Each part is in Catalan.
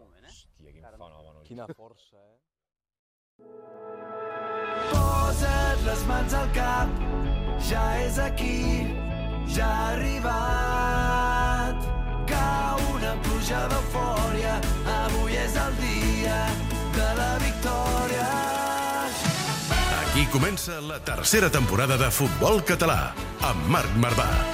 Hòstia, quin fenomen. oi? Quina força, eh? Posa't les mans al cap, ja és aquí, ja ha arribat. Cau una pluja d'eufòria, avui és el dia de la victòria. Aquí comença la tercera temporada de Futbol Català, amb Marc Marvà.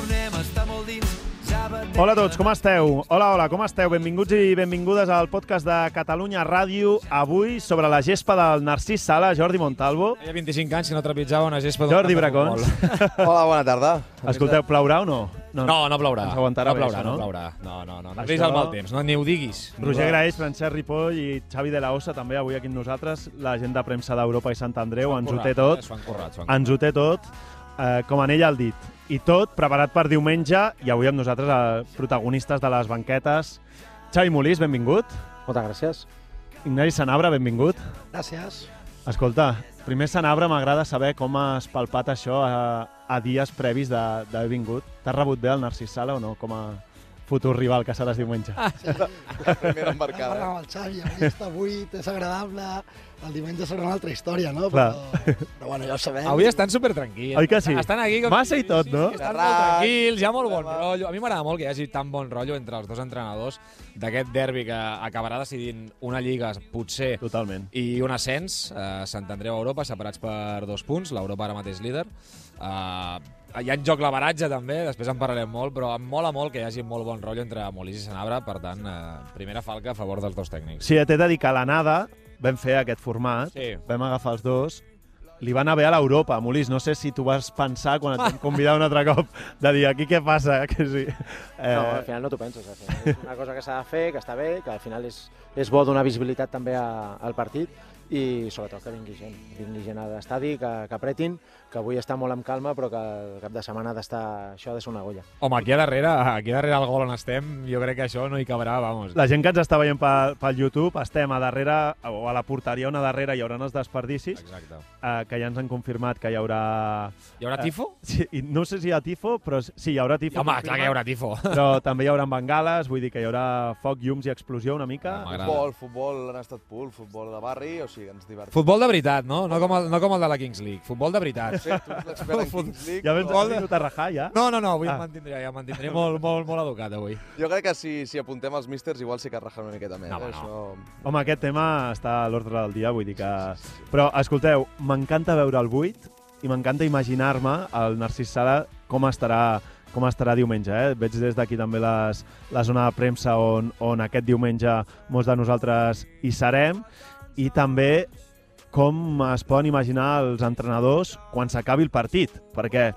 Hola a tots, com esteu? Hola, hola, com esteu? Benvinguts i benvingudes al podcast de Catalunya Ràdio. Avui, sobre la gespa del Narcís Sala, Jordi Montalvo. Feia 25 anys que no trepitjava una gespa d'un Jordi Bracons. Hola, bona tarda. Escolteu, plaurà o no? No, no plourà. Ens aguantarà no bé, plourà, això, no? no plourà. No, no, no. No Això- el mal temps, no, ni ho diguis. Roger Graeix, Francesc Ripoll i Xavi de la Ossa, també avui aquí amb nosaltres. La gent de premsa d'Europa i Sant Andreu ens ho té tot. Han Ens ho té tot, eh, com en ell el dit. I tot preparat per diumenge i avui amb nosaltres eh, protagonistes de les banquetes. Xavi Molís, benvingut. Moltes gràcies. Ignasi Sanabra, benvingut. Gràcies. Escolta, primer Sanabra m'agrada saber com has palpat això a, a dies previs de- d'haver vingut. T'has rebut bé el Narcís Sala o no, com a futur rival que seràs diumenge? La primera embarcada. Amb el Xavi, avui està buit, és agradable, el diumenge serà una altra història, no? Clar. Però, però bueno, ja ho sabem. Avui estan super tranquils. Oi que sí? Estan aquí com... Massa i tot, no? Sí, estan molt tranquils, hi ha molt bon rotllo. A mi m'agrada molt que hi hagi tan bon rotllo entre els dos entrenadors d'aquest derbi que acabarà decidint una lliga, potser, Totalment. i un ascens, eh, Sant Andreu a Europa, separats per dos punts, l'Europa ara mateix líder. Eh, hi ha en joc l'averatge també, després en parlarem molt, però em mola molt que hi hagi molt bon rotllo entre Molís i Sanabra, per tant, eh, primera falca a favor dels dos tècnics. Sí, t'he de dir que a l'anada vam fer aquest format, Sí. vam agafar els dos, li va anar bé a l'Europa, Molís. No sé si tu vas pensar quan et vam convidar un altre cop de dir aquí què passa, que sí. Eh, No, al final no t'ho penses. Al final és una cosa que s'ha de fer, que està bé, que al final és, és bo donar visibilitat també a, al partit i sobretot que vingui gent, vingui gent a l'estadi, que, que apretin, que avui està molt amb calma, però que el cap de setmana ha d'estar... Això ha de ser una golla. Home, aquí a darrere, aquí darrere el gol on estem, jo crec que això no hi cabrà, vamos. La gent que ens està veient pel, pel YouTube, estem a darrere, o a la porteria on a darrere hi haurà els desperdicis, Exacte. eh, que ja ens han confirmat que hi haurà... Hi haurà tifo? Sí, i no sé si hi ha tifo, però sí, hi haurà tifo. Home, clar que hi haurà tifo. Però també hi haurà bengales, vull dir que hi haurà foc, llums i explosió una mica. Ah, m'agrada. Futbol, futbol en estat pur, futbol de barri, o sigui, ens divertim. Futbol de veritat, no? No com el, no com el de la Kings League. Futbol de veritat. Sí, tu ets l'expert en Kings League. Ja vam però- tenir a rajar, ja. No, no, no, avui Ah. em mantindré, ja em mantindré molt, molt, molt educat avui. Jo crec que si, si apuntem els místers igual sí que rajan una miqueta més. No, eh? home, Això... Home, aquest tema està a l'ordre del dia, vull dir que... Però, escolteu, m'encanta veure el 8 i m'encanta imaginar-me el Narcís Sala com estarà com estarà diumenge. Eh? Veig des d'aquí també les, la zona de premsa on, on aquest diumenge molts de nosaltres hi serem i també com es poden imaginar els entrenadors quan s'acabi el partit, perquè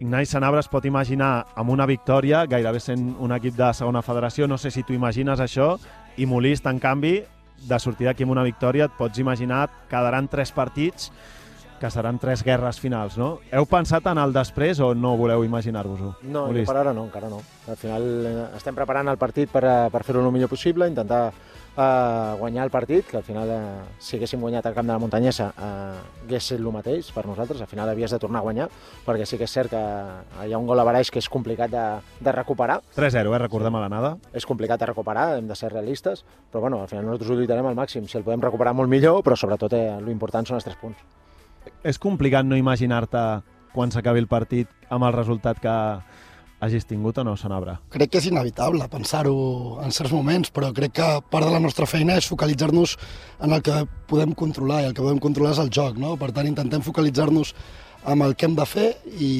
Ignasi Sanabra es pot imaginar amb una victòria, gairebé sent un equip de segona federació, no sé si tu imagines això, i Molist, en canvi, de sortir d'aquí amb una victòria, et pots imaginar, quedaran tres partits que seran tres guerres finals, no? Heu pensat en el després o no voleu imaginar-vos-ho? No, Molist? per ara no, encara no. Al final eh, estem preparant el partit per, eh, per fer-ho el millor possible, intentar eh, guanyar el partit, que al final, eh, si haguéssim guanyat al camp de la muntanyesa, eh, hagués estat el mateix per nosaltres, al final havies de tornar a guanyar, perquè sí que és cert que hi ha un gol a Baraix que és complicat de, de recuperar, 3-0, eh? Recordem a l'anada. és complicat de recuperar, hem de ser realistes, però bueno, al final nosaltres ho lluitarem al màxim, si el podem recuperar molt millor, però sobretot eh, l'important són els tres punts. És complicat no imaginar-te quan s'acabi el partit amb el resultat que hagis tingut o no, Sanabra? Crec que és inevitable pensar-ho en certs moments, però crec que part de la nostra feina és focalitzar-nos en el que podem controlar, i el que podem controlar és el joc, no? Per tant, intentem focalitzar-nos amb el que hem de fer i,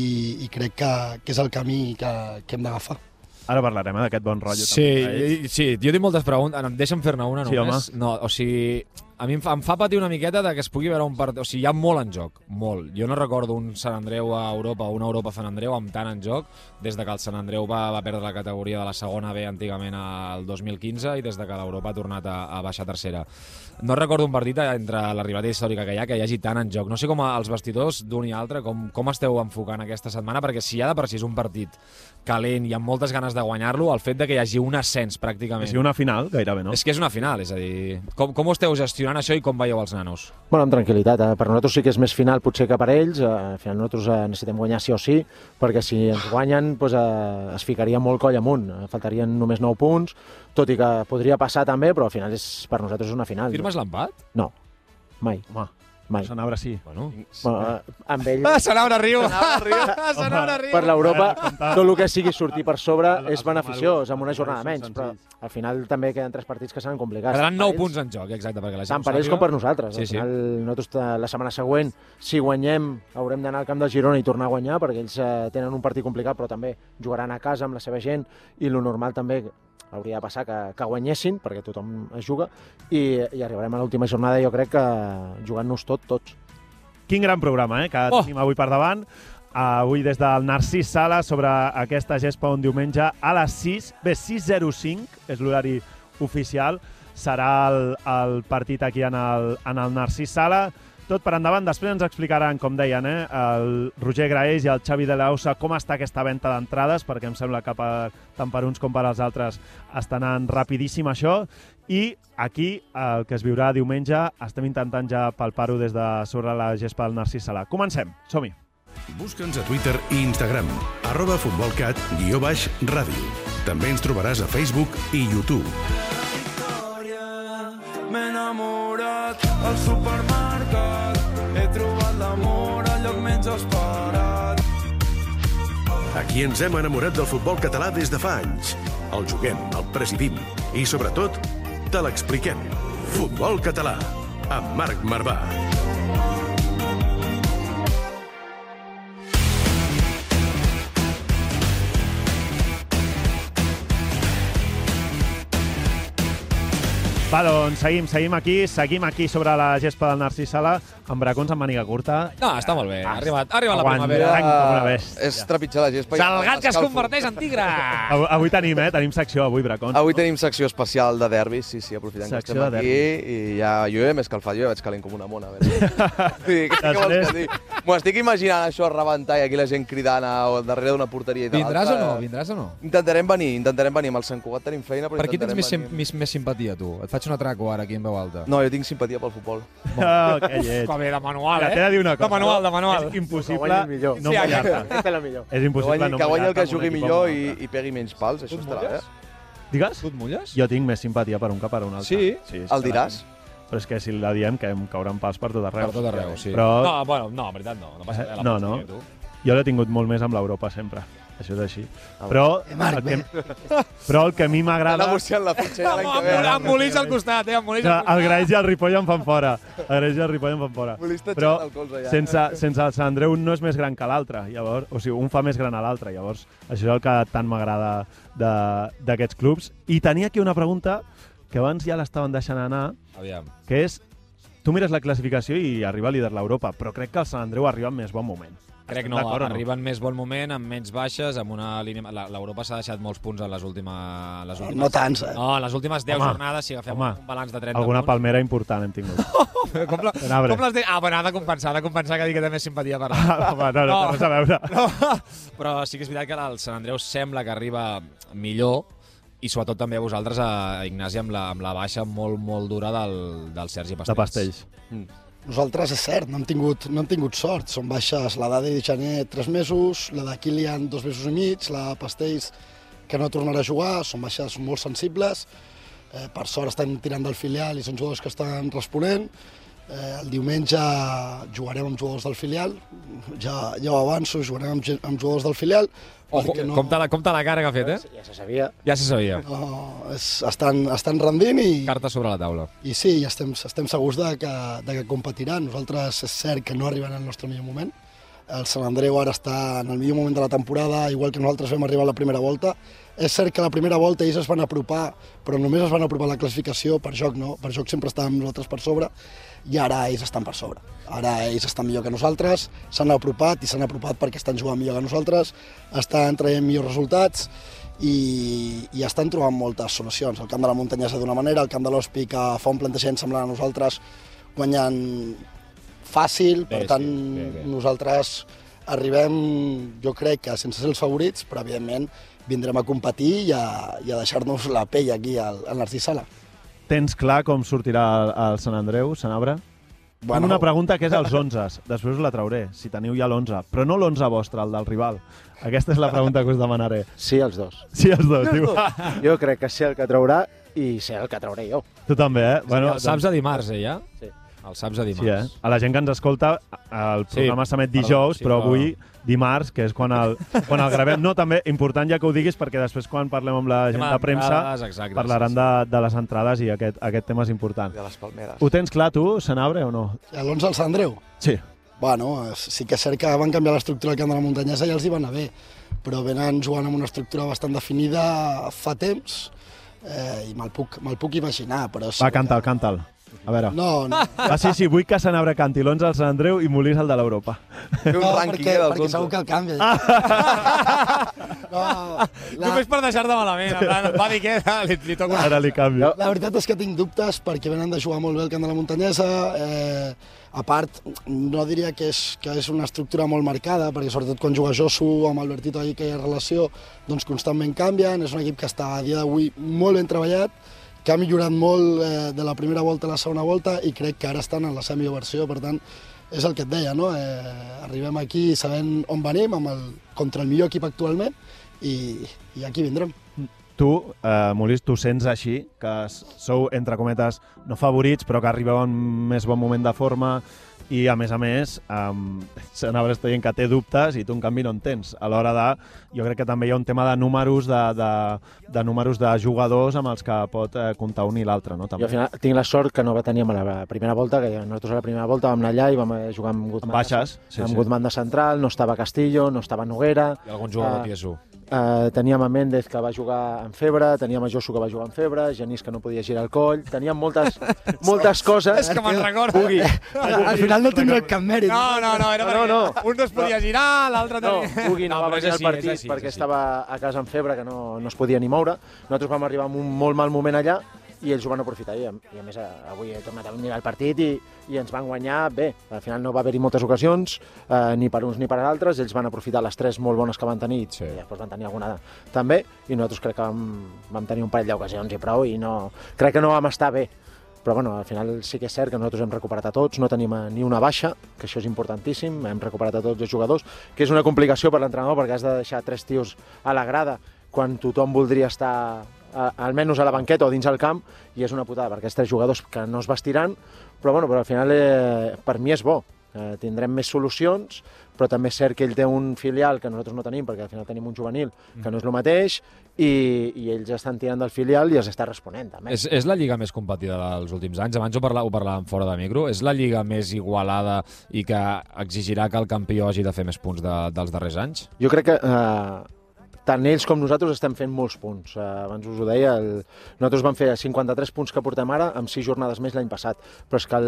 i crec que, que és el camí que, que hem d'agafar. Ara parlarem eh, d'aquest bon rotllo. Sí, també, eh? sí, jo tinc moltes preguntes. Deixa'm fer-ne una Sí, només. no, o sigui, a mi em fa, em fa patir una miqueta de que es pugui veure un partit... O sigui, hi ha molt en joc, molt. Jo no recordo un Sant Andreu a Europa o una Europa Sant Andreu amb tant en joc des de que el Sant Andreu va, va perdre la categoria de la segona B antigament al 2015 i des de que l'Europa ha tornat a, a baixar a tercera. No recordo un partit entre la rivalitat històrica que hi ha que hi hagi tant en joc. No sé com els vestidors d'un i altre, com, com esteu enfocant aquesta setmana, perquè si hi ha de per si és un partit calent i amb moltes ganes de guanyar-lo, el fet de que hi hagi un ascens pràcticament... És una final, gairebé, no? És que és una final, és a dir, com, com ho esteu gestionant això i com veieu els nanos? Bueno, amb tranquil·litat. Eh? Per nosaltres sí que és més final potser que per ells. Eh, al final nosaltres eh, necessitem guanyar sí o sí, perquè si ens guanyen doncs, eh, es ficaria molt coll amunt. Eh, faltarien només 9 punts, tot i que podria passar també, però al final és, per nosaltres és una final. Firmes l'empat? No, mai. Home, Mai. Sant Abre sí. Bueno, Bueno, eh, amb ell, Ah, se n'obre riu! n'obre riu! per l'Europa, tot el que sigui sortir per sobre El- és beneficiós, amb una jornada menys, però al final també queden tres partits que seran complicats. Quedaran Per 9 ells- punts en joc, exacte, perquè la gent Tant per ells sàpiga. com per nosaltres. Sí, Al sí. final, nosaltres eh, la setmana següent, si guanyem, haurem d'anar al camp del Girona i tornar a guanyar, perquè ells eh, tenen un partit complicat, però també jugaran a casa amb la seva gent, i lo normal també hauria de passar que, que guanyessin, perquè tothom es juga, i, i arribarem a l'última jornada, jo crec que jugant-nos tot, tots. Quin gran programa, eh, que Oh! tenim avui per davant. Avui des del Narcís Sala sobre aquesta gespa un diumenge a les 6. Bé, 6.05 és l'horari oficial. Serà el, el partit aquí en el, en el Narcís Sala. Tot per endavant. Després ens explicaran, com deien, eh, el Roger Graells i el Xavi de la Osa com està aquesta venda d'entrades, perquè em sembla que per, tant per uns com per als altres està anant rapidíssim això. I aquí, el que es viurà diumenge, estem intentant ja palpar-ho des de sobre la gespa del Narcís Sala. Comencem, som-hi. Busca'ns a Twitter i Instagram, arroba futbolcat, guió baix, ràdio. També ens trobaràs a Facebook i YouTube. M'he enamorat al supermercat He trobat l'amor al lloc menys esperat Aquí ens hem enamorat del futbol català des de fa anys. El juguem, el presidim i, sobretot, te l'expliquem. Futbol català, amb Marc Marvà. Va, doncs seguim, seguim aquí, seguim aquí sobre la gespa del Narcís Sala, amb bracons amb màniga curta. No, està molt bé. Ha arribat, ha arribat la Aguanta. primavera. Blanc com una bèstia. És trepitjar la gespa. Salgat que es escalfo. converteix en tigre! Avui, avui tenim, eh? Tenim secció avui, bracons. Avui tenim secció especial de derbis, sí, sí, aprofitant Secció que estem de aquí. I ja, jo ja m'he escalfat, jo ja vaig calent com una mona. Sí, què, què vols que? M'ho estic imaginant això a rebentar i aquí la gent cridant a, darrere d'una porteria i de Vindràs o no? Vindràs o no? Intentarem venir, intentarem venir. Amb el Sant Cugat tenim feina, però Per qui tens intentarem més, venir. més, més simpatia, tu? Et faig un atraco ara aquí en veu alta. No, jo tinc simpatia pel futbol. Oh, que lleig. Bé, de manual, Mira, t'he de dir una cosa. De manual, de manual. És impossible no Sí, mullar-te. Aquesta és la millor. És Que impossible no que guanyi el mullar-te que jugui millor i, i pegui menys pals, això estarà bé. Digues? Tu et mulles? Jo tinc més simpatia per un que per un altre. Sí? sí El diràs? Però és que si la diem, que em cauran pals per tot arreu. Per tot arreu, sí. Però No, bueno, no, en veritat no. No passa res. la No, no. jo l'he tingut molt més amb l'Europa, sempre. Això és així. Ah, Però, Eh, el que, però el que a mi Està m'agrada... negociant la fitxa ja l'any que Amb, ve. amb, amb Molís al costat, eh? Amb Molís al el costat. Graix i el Ripoll em fan fora. El Graix i el Ripoll em fan fora. T'ha Però el sense, sense el Sant Andreu un no és més gran que l'altre. Llavors, o sigui, un fa més gran a l'altre. Llavors, això és el que tant m'agrada de- d'aquests clubs. I tenia aquí una pregunta que abans ja l'estaven deixant anar, Aviam. que és tu mires la classificació i arriba líder l'Europa, però crec que el Sant Andreu arriba en més bon moment. Crec no, no? arriba en més bon moment, amb menys baixes, amb una línia... la- L'Europa s'ha deixat molts punts en les últimes... Les últimes... No tants, eh? No, en les últimes 10 Home, jornades, si agafem home, un balanç de 30 Alguna punts... palmera important hem tingut. Com, la, com les de... Ah, bueno, ha de compensar, ha de compensar que digui que té més simpatia per la... Ah, Home, no, no, no, a veure. No, però sí que és veritat que el Sant Andreu sembla que arriba millor i sobretot també a vosaltres, a Ignasi, amb la, amb la baixa molt, molt dura del, del Sergi Pastells. De pastells. Nosaltres, és cert, no hem tingut, no hem tingut sort. Són baixes la d'Adi de Gené tres mesos, la de Kilian dos mesos i mig, la Pastells que no tornarà a jugar, són baixes molt sensibles. Eh, per sort estem tirant del filial i són jugadors que estan responent. Eh, el diumenge jugarem amb jugadors del filial, ja, ja ho avanço, jugarem amb, amb jugadors del filial. Ojo, no, compte, la, compte la cara que ha fet, eh? Ja se sabia. Ja se sabia. no, és, estan, estan rendint i, Carta sobre la taula. i sí, estem, estem segurs de que, de que competiran. Nosaltres és cert que no arriben al nostre millor moment. El Sant Andreu ara està en el millor moment de la temporada, igual que nosaltres vam arribar a la primera volta. És cert que la primera volta ells es van apropar, però només es van apropar a la classificació, per joc no, per joc sempre estàvem nosaltres per sobre, i ara ells estan per sobre. Ara ells estan millor que nosaltres, s'han apropat i s'han apropat perquè estan jugant millor que nosaltres, estan traient millors resultats i, i estan trobant moltes solucions. El camp de la muntanyesa d'una manera, el camp de l'Hospi que fa un plantejament semblant a nosaltres guanyant fàcil, per Bé, tant sí, bé, bé. nosaltres arribem, jo crec que sense ser els favorits, però evidentment vindrem a competir i a, i a deixar-nos la pell aquí al, al Narcís Sala. Tens clar com sortirà el, el Sant Andreu, Sant Abre? Bueno, una pregunta que és als 11. Després us la trauré, si teniu ja l'11. Però no l'11 vostre, el del rival. Aquesta és la pregunta que us demanaré. Sí, els dos. Sí, els dos, diu. Jo crec que sé el que traurà i sé el que trauré jo. Tu també, eh? Bueno, el saps a dimarts, eh, ja? Sí. El saps a dimarts. Sí, eh? A la gent que ens escolta, el Sí, programa s'emet perdó, dijous, sí, però avui dimarts, que és quan el, quan el gravem. No, també, important ja que ho diguis, perquè després quan parlem amb la gent de premsa exacte, parlaran sí, de, de les entrades i aquest, aquest tema és important. De les palmeres. Ho tens clar, tu, Senabre, o no? I l'11 al Sant Andreu? Sí. Bueno, sí que és cert que van canviar l'estructura del camp de la muntanyesa i els hi va anar bé, però venen jugant amb una estructura bastant definida fa temps eh, i me'l puc, me puc imaginar, però... Sí Va, canta'l, canta'l. A veure. No, no, Ah, sí, sí, vull que Senabre canti l'11 al Sant Andreu i Molís el de l'Europa. No rànquing perquè, eh, perquè 11. segur que el canvia. Ah. No, la, Només per deixar-te malament. En plan, va dir que li, li toco una... Ara li canvio. La veritat és que tinc dubtes perquè venen de jugar molt bé el camp de la muntanyesa. Eh, a part, no diria que és, que és una estructura molt marcada, perquè sobretot quan juga Josu amb Albertito allà que hi ha relació, doncs constantment canvien. És un equip que està a dia d'avui molt ben treballat, que ha millorat molt eh, de la primera volta a la segona volta i crec que ara estan en la seva millor versió, per tant, és el que et deia, no? Eh, arribem aquí sabent on venim, amb el, contra el millor equip actualment, i, i aquí vindrem. Tu, eh, Molís, tu sents així, que sou, entre cometes, no favorits, però que arribeu en més bon moment de forma i, a més a més, um, Senabre està dient que té dubtes i tu, en canvi, no en tens. A l'hora de... Jo crec que també hi ha un tema de números, de, de, de números de jugadors amb els que pot eh, comptar un i l'altre, no? Jo També. al final tinc la sort que no va tenir a la primera volta, que nosaltres a la primera volta vam anar allà i vam eh, jugar amb Guzmán, Amb baixes, sí, amb sí. Guzmán de central, no estava Castillo, no estava Noguera, I algun jugador tieso. Eh, teníem a Méndez que va jugar en febre, teníem a Josu que va jugar en febre, Genís que no podia girar el coll, teníem moltes, moltes coses. És que me'n recordo. Pugui. Al final no tindrà cap mèrit. No, no, no, era No, no. un no es podia girar, l'altre No, tenia... Pugui no, va però és venir al partit així, és perquè estava a casa en febre, que no, no es podia ni moure. Nosaltres vam arribar en un molt mal moment allà i ells ho van aprofitar. I, a- i a més, avui he tornat a mirar el partit i, i ens van guanyar bé. Al final no va haver-hi moltes ocasions, eh, ni per uns ni per altres. Ells van aprofitar les tres molt bones que van tenir Sí. i després van tenir alguna també. I nosaltres crec que vam, vam tenir un parell d'ocasions i prou i no, crec que no vam estar bé. Però bueno, al final sí que és cert que nosaltres hem recuperat a tots, no tenim eh, ni una baixa, que això és importantíssim, hem recuperat a tots els jugadors, que és una complicació per l'entrenador perquè has de deixar tres tios a la grada quan tothom voldria estar a, almenys a la banqueta o dins el camp i és una putada perquè aquests tres jugadors que no es vestiran però, bueno, però al final eh, per mi és bo eh, tindrem més solucions però també és cert que ell té un filial que nosaltres no tenim perquè al final tenim un juvenil que no és el mateix i, i ells estan tirant del filial i els està responent també. És, és la lliga més competida dels últims anys. Abans ho, parlà, ho parlàvem fora de micro. És la lliga més igualada i que exigirà que el campió hagi de fer més punts de, dels darrers anys? Jo crec que eh, tant ells com nosaltres estem fent molts punts. Eh, abans us ho deia, el... nosaltres vam fer 53 punts que portem ara amb 6 jornades més l'any passat, però és que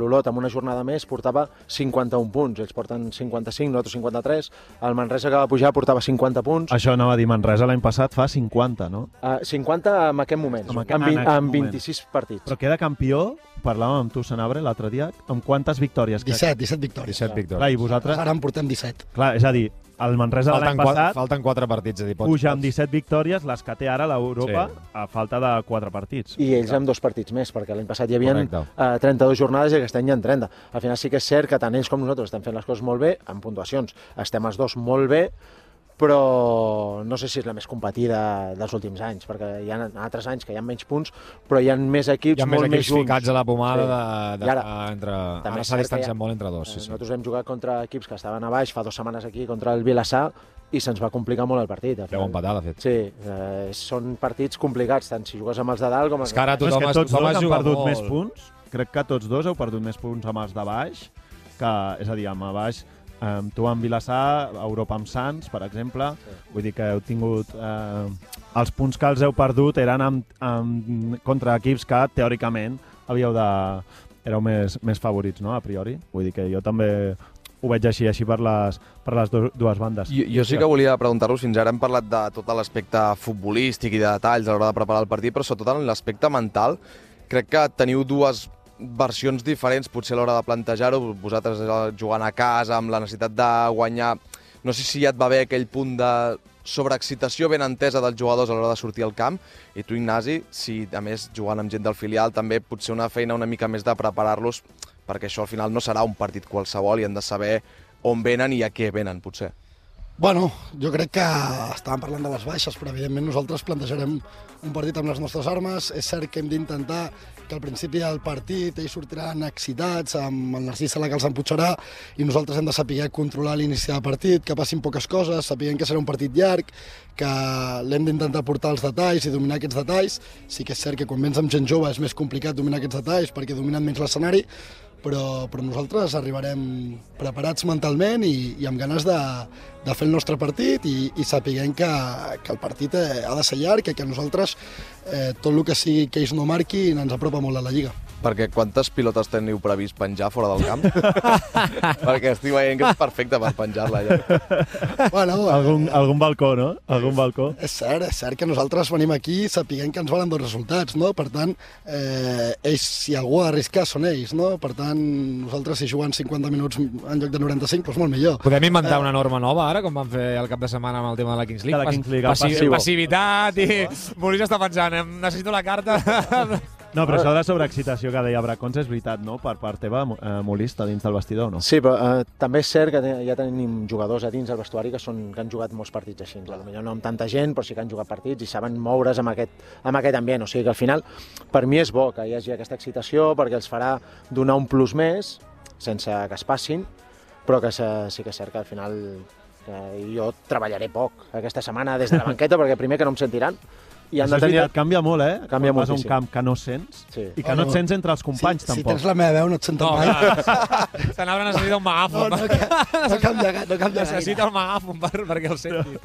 l'Olot amb una jornada més portava 51 punts, ells porten 55, nosaltres 53, el Manresa que va pujar portava 50 punts, Això anava a dir Manresa l'any passat fa 50, no? eh, 50 en aquest moment, En aquest- amb, en aquest amb moment. 26 partits. Però queda campió, parlàvem amb tu, Senabre, l'altre dia, amb quantes victòries? 17, 17 victòries. 17 Clar, i victòries. vosaltres... Ara en portem 17. Clar, és a dir, el Manresa de l'any passat falten 4 partits. És a dir, pots, puja amb 17 victòries, les que té ara l'Europa, Sí. a falta de 4 partits. I ells amb dos partits més, perquè l'any passat hi havia Correcte. eh, 32 jornades i aquest any hi ha 30. Al final sí que és cert que tant ells com nosaltres estem fent les coses molt bé, amb puntuacions estem els dos molt bé, però no sé si és la més competida dels últims anys, perquè hi ha altres anys que hi ha menys punts, però hi ha més equips Hi ha més molt equips més junts. ficats a la pomada Sí. de, de, I ara, entre... Ara s'ha distanciat ha- molt entre dos. Eh, Sí, sí. Nosaltres vam jugar contra equips que estaven a baix fa dues setmanes aquí, contra el Vilassar, i se'ns va complicar molt el partit. Final. empatar, de fet. Sí, eh, són partits complicats, tant si jugues amb els de dalt com amb És que ara els de No, és tothom, que tots tothom dos han perdut molt. més punts. Crec que tots dos heu perdut més punts amb els de baix, que, és a dir, amb a baix eh, tu amb Vilassar, Europa amb Sants, per exemple, sí. vull dir que heu tingut... Eh, els punts que els heu perdut eren amb, amb, contra equips que, teòricament, havíeu de... éreu més, més favorits, no?, a priori. Vull dir que jo també ho veig així, així per les, per les dues bandes. Jo, jo sí que volia preguntar-vos, fins ara hem parlat de tot l'aspecte futbolístic i de detalls a l'hora de preparar el partit, però sobretot en l'aspecte mental, crec que teniu dues versions diferents, potser a l'hora de plantejar-ho, vosaltres eh, jugant a casa amb la necessitat de guanyar, no sé si ja et va haver aquell punt de sobreexcitació ben entesa dels jugadors a l'hora de sortir al camp, i tu, Ignasi, si a més jugant amb gent del filial, també potser una feina una mica més de preparar-los, perquè això al final no serà un partit qualsevol i han de saber on venen i a què venen, potser. Bueno, jo crec que estàvem parlant de les baixes, però evidentment nosaltres plantejarem un partit amb les nostres armes. És cert que hem d'intentar que al principi del partit ells sortiran excitats, amb el Narcís Sala que els empujarà, i nosaltres hem de saber controlar l'inici del partit, que passin poques coses, sapiguem que serà un partit llarg, que l'hem d'intentar portar els detalls i dominar aquests detalls. Sí que és cert que quan vens amb gent jove és més complicat dominar aquests detalls perquè dominen menys l'escenari, però, però nosaltres arribarem preparats mentalment i, i amb ganes de, de fer el nostre partit i, i sapiguem que, que el partit eh, ha de ser llarg i que nosaltres eh, tot el que sigui que ells no marquin ens apropa molt a la Lliga. Perquè quantes pilotes teniu previst penjar fora del camp? Perquè estic veient que és perfecte per penjar-la allà. Bueno, eh, Algun, algun balcó, no? Algun balcó. És cert, és cert que nosaltres venim aquí sapiguem que ens valen dos resultats, no? Per tant, eh, ells, si algú ha d'arriscar, són ells, no? Per tant, nosaltres si juguen 50 minuts en lloc de 95, doncs molt millor. Podem inventar una norma nova ara, com van fer el cap de setmana amb el tema de la Kings League? De la Kings League, el Passi passivo. passivitat i... Molís està pensant, em necessito la carta... No, però això de la sobreexcitació que deia Bracons és veritat, no? Per part teva, eh, Molista, dins del vestidor, no? Sí, però eh, també és cert que ja tenim jugadors a dins del vestuari que, són, que han jugat molts partits així. Potser no amb tanta gent, però sí que han jugat partits i saben moure's amb aquest, amb aquest ambient. O sigui que al final, per mi és bo que hi hagi aquesta excitació perquè els farà donar un plus més, sense que es passin, però que se, sí que és cert que al final que jo treballaré poc aquesta setmana des de la banqueta perquè primer que no em sentiran i han de tenir... veritat, canvia molt, eh? Canvia Quan vas a un moltíssim. camp que no sents Sí. i que no et sents entre els companys, si, tampoc. Si tens la meva veu no et senten No, mai. clar. Se n'haurà necessitat un No, megàfon. no, ca- no canvia, ga- no canvia Necessita gaire. el megàfon per, perquè el senti.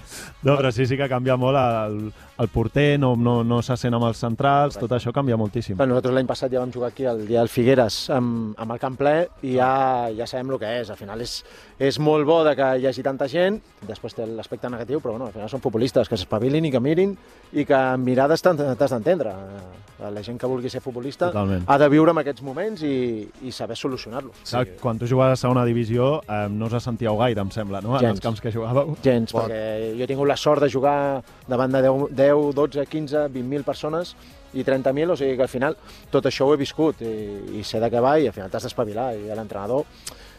No, però sí, sí que canvia molt el, el porter, no, no, no se sent amb els centrals, tot això canvia moltíssim. Bueno, nosaltres l'any passat ja vam jugar aquí el dia del Figueres amb, amb el camp ple i ja, ja sabem el que és. Al final és, és molt bo de que hi hagi tanta gent, després té l'aspecte negatiu, però bueno, al final són futbolistes, que s'espavilin i que mirin i que amb mirades t'has d'entendre. Eh, La gent que vulgui ser futbolista Totalment. ha de viure amb aquests moments i, i saber solucionar-los. Sí. Quan tu jugaves a segona divisió eh, no us sentíeu gaire, em sembla, no? En Gens. els camps que jugàveu. Gens, Bon. perquè jo he tingut la sort de jugar davant de 10, 10 12, 15, 20.000 persones i 30.000, o sigui que al final tot això ho he viscut i, i sé de què va i al final t'has d'espavilar i l'entrenador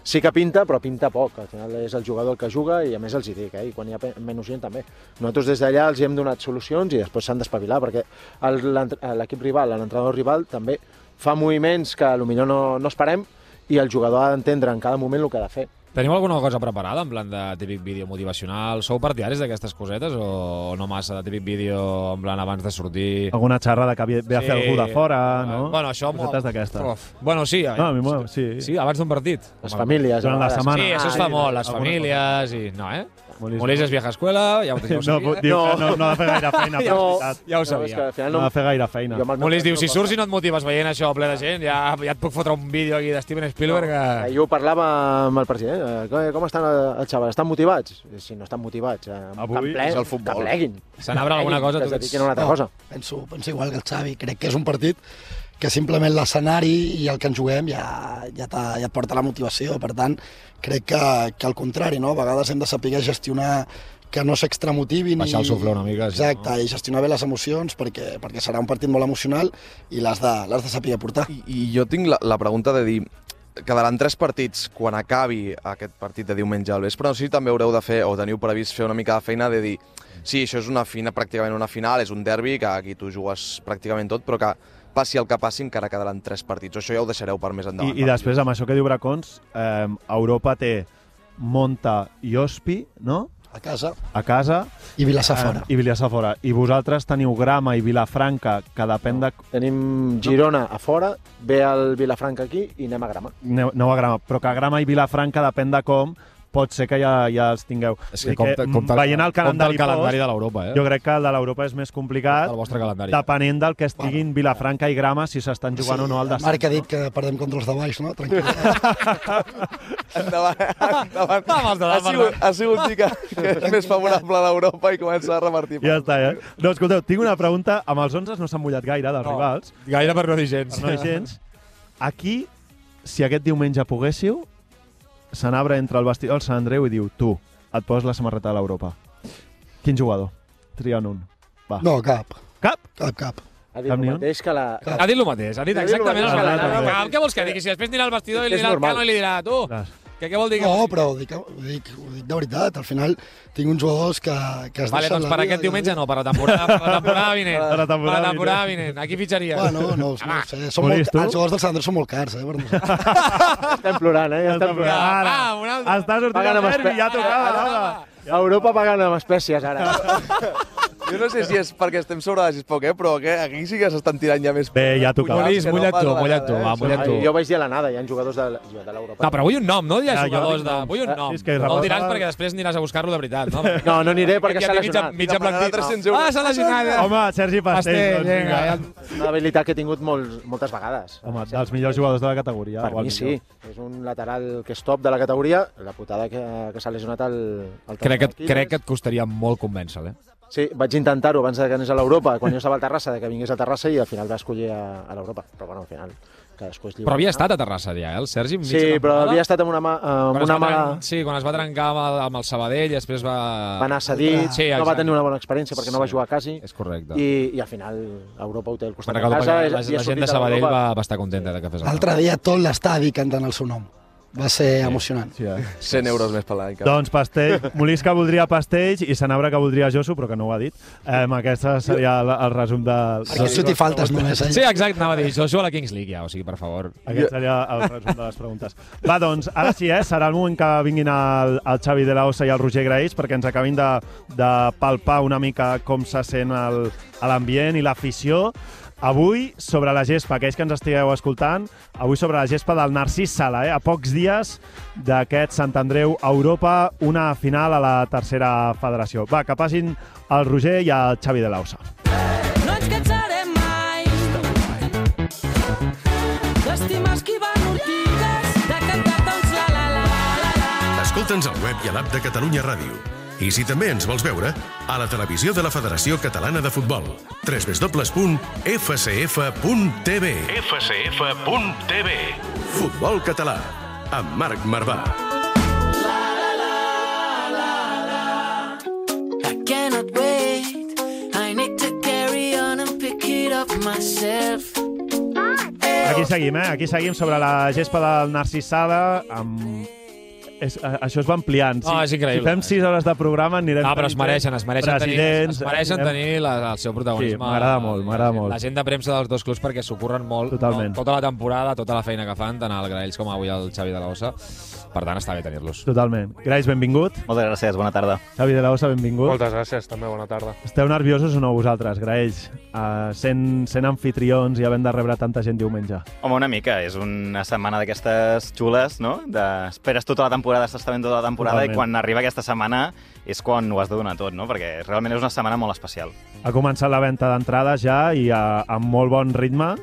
sí que pinta, però pinta poc. Al final és el jugador el que juga i a més els hi dic, eh? i quan hi ha menys gent també. Nosaltres des d'allà els hi hem donat solucions i després s'han d'espavilar perquè l'equip rival, l'entrenador rival, també fa moviments que potser no, no esperem i el jugador ha d'entendre en cada moment el que ha de fer. Teniu alguna cosa preparada, en plan de típic vídeo motivacional? Sou partidaris d'aquestes cosetes o no massa de típic vídeo en plan abans de sortir? Alguna xerrada que ve ve a fer algú de fora, no? Bueno, això... Cosetes d'aquestes. Bueno, sí. No, a mi m'ho- sí. Sí, abans d'un partit. Les famílies... Durant la setmana. Sí, això es fa Ah, molt, les famílies i... No, eh? Molís- Molís és vieja escuela, ja ho teniu No, sabia. diu que no, no ha de fer gaire feina, No. veritat. Ja ho No, que sabia. final No no, ha de fer gaire feina. Molís diu, no si surts i no et motives veient això ple de gent, ja, ja et puc fotre un vídeo aquí de Steven Spielberg Eh, que... Jo ho parlava amb el president. eh, Com, com estan eh, els xavals? Estan motivats? Si no estan motivats, eh, Avui ple, és el futbol. que pleguin. Se n'abre alguna cosa, Que tu es ets... dediquin a una altra No, cosa. Penso, penso igual que el Xavi. Crec que és un partit que simplement l'escenari i el que ens juguem ja, ja, t'ha- ja et porta la motivació. Per tant, crec que, que al contrari, no? a vegades hem de saber gestionar que no s'extramotivin. Baixar el suflé una mica, sí, Exacte, no? i gestionar bé les emocions perquè, perquè serà un partit molt emocional i l'has de, de saber portar. I, I jo tinc la, la pregunta de dir, quedaran tres partits quan acabi aquest partit de diumenge al vespre, no sé si també haureu de fer, o teniu previst fer una mica de feina de dir, sí, això és una fina, pràcticament una final, és un derbi, que aquí tu jugues pràcticament tot, però que passi el que passi encara quedaran tres partits, això ja ho deixareu per més endavant. I, I després, amb això que diu Bracons, eh, Europa té Monta i Ospi, no?, A casa a casa, i Vilassar fora. eh, i Vilassar fora. I vosaltres teniu Grama i Vilafranca, que depèn de... Tenim Girona a fora, ve el Vilafranca aquí i anem a Grama. Aneu, aneu a Grama, però que Grama i Vilafranca depèn de com pot ser que ja, ja els tingueu. És que dir compte, compte, veient el calendari, el calendari post, de l'Europa, eh? jo crec que el de l'Europa és més complicat, el vostre calendari. depenent del que estiguin Vilafranca i Grama, si s'estan jugant o no al descens. Marc ha dit que perdem contra els de baix, no? Tranquil. Endavant, endavant. Vamos, de ha, sigut, ha sigut dir que, que és més favorable a l'Europa i comença a revertir. Ja està, ja. No, escolteu, tinc una pregunta. Amb els 11 no s'han mullat gaire, dels No. rivals. Gaire per no dir gens. No hi gens. Aquí, si aquest diumenge poguéssiu, s'anabre entre el vestidor del Sant Andreu i diu tu, et poses la samarreta de l'Europa. Quin jugador? Tria'n un. Va. No, cap. Cap? Cap, cap. Ha dit Cap el mateix que la... Ha dit el mateix, ha dit Ha dit el exactament el mateix Cap, Què vols que digui? Si després anirà al vestidor i li dirà al normal. Cano i li dirà tu, Clar. Que què vol dir? No, però ho dic, ho dic, ho dic de veritat. Al final tinc uns jugadors que, que es Vale, deixen doncs la per aquest diumenge no, per la temporada, per la temporada vinent. Per la temporada per la temporada vinent. Aquí fitxaries. Bueno, no, no, no sé. Són molt, tu? els jugadors del Sant Andreu són molt cars, eh? Per nosaltres. Estem plorant, eh? Ja estem plorant. Ara, Ah, un altre. està sortint el espe- ja tocava, Ara, Laura. ara. Europa pagant amb espècies, ara. Jo no sé si és perquè estem sobre de poc, eh? però que aquí sí que s'estan tirant ja més... Bé, ja tocava. Molis, Que no mulla't tu, mulla't tu, va, eh? mulla't tu. Jo vaig dir a l'anada, hi ha jugadors de, l'Europa. No, però vull un nom, no digues Ja, jo jugadors de... Vull un nom. que No el diràs perquè després aniràs a buscar-lo de veritat, no? No, no aniré perquè s'ha mitja, lesionat. mitja demanarà plantilla. 300 euros. Ah, s'ha lesionat. Home, Sergi Pastell. Pastell, doncs, vinga. Una habilitat que he tingut molts, moltes vegades. Home, dels millors jugadors de la categoria. Per mi sí. És un lateral que és top de la categoria. La putada que, que s'ha lesionat el, el Crec que, crec que et costaria molt convèncer-lo, eh? Sí, vaig intentar-ho abans de que anés a l'Europa, quan jo estava al Terrassa, de que vingués a Terrassa i al final va escollir a, a l'Europa. Però bueno, al final cadascú és lliure. Però havia estat a Terrassa ja, eh, el Sergi? Sí, però temporada? havia estat amb una, mà, amb Quan una mala... tren- Sí, quan es va trencar amb el, amb el Sabadell i després va... Va anar cedit, Sí, no va tenir una bona experiència perquè no va Sí. jugar quasi És correcte. i, i al final Europa ho té al costat de casa. la, ha la gent de a Sabadell va, va estar contenta de que fes el L'altre dia tot l'estadi cantant el seu nom. Va ser emocionant. Sí, eh? 100 euros més per l'any. que- Doncs Pastell, Molisca voldria Pastells i Sanabra que voldria Josu, però que no ho ha dit. Eh, aquest seria el, el resum de... Perquè el xuti faltes només, eh? Sí, exacte, anava a dir, jo jugo a la Kings League ja, o sigui, per favor. Aquest seria el resum de les preguntes. Va, doncs, ara sí, eh? Serà el moment que vinguin el, el Xavi de la Ossa i el Roger Graells perquè ens acabin de, de palpar una mica com se sent l'ambient i l'afició. Avui, sobre la gespa, aquells que ens estigueu escoltant, avui sobre la gespa del Narcís Sala, eh? a pocs dies d'aquest Sant Andreu Europa, una final a la tercera federació. Va, que passin el Roger i el Xavi de la Ossa. No ens cansarem mai d'estimar esquivant ortigues, de cantar tots la la la la la. Escolta'ns al web i a l'app de Catalunya Ràdio. I si també ens vols veure, a la televisió de la Federació Catalana de Futbol. www.fcf.tv fcf.tv Futbol català, amb Marc Marvà. I cannot wait. I need to carry on and pick it up myself. Aquí seguim, eh? Aquí seguim sobre la gespa del Narcís Sala amb... És, això es va ampliant. No, és increïble. Si fem 6 hores de programa anirem... No, però es mereixen, es mereixen tenir, es mereixen anirem- tenir la, el seu protagonisme. Sí, m'agrada molt, m'agrada molt. La gent de premsa dels dos clubs perquè s'ho molt. Totalment. No, tota la temporada, tota la feina que fan, tant el Graells com avui el Xavi de la Ossa. Per tant, està bé tenir-los. Totalment. Graix, benvingut. Moltes gràcies, bona tarda. Xavi de la Ossa, benvingut. Moltes gràcies, també, bona tarda. Esteu nerviosos o no vosaltres, Graells? Uh, sent, sent anfitrions i havent de rebre tanta gent diumenge. Home, una mica, és una setmana d'aquestes xules, no? De... Esperes tota la temporada, estàs també tota la temporada Totalment. i quan arriba aquesta setmana és quan ho has de donar tot, no? Perquè realment és una setmana molt especial. Ha començat la venda d'entrades ja i a, amb molt bon ritme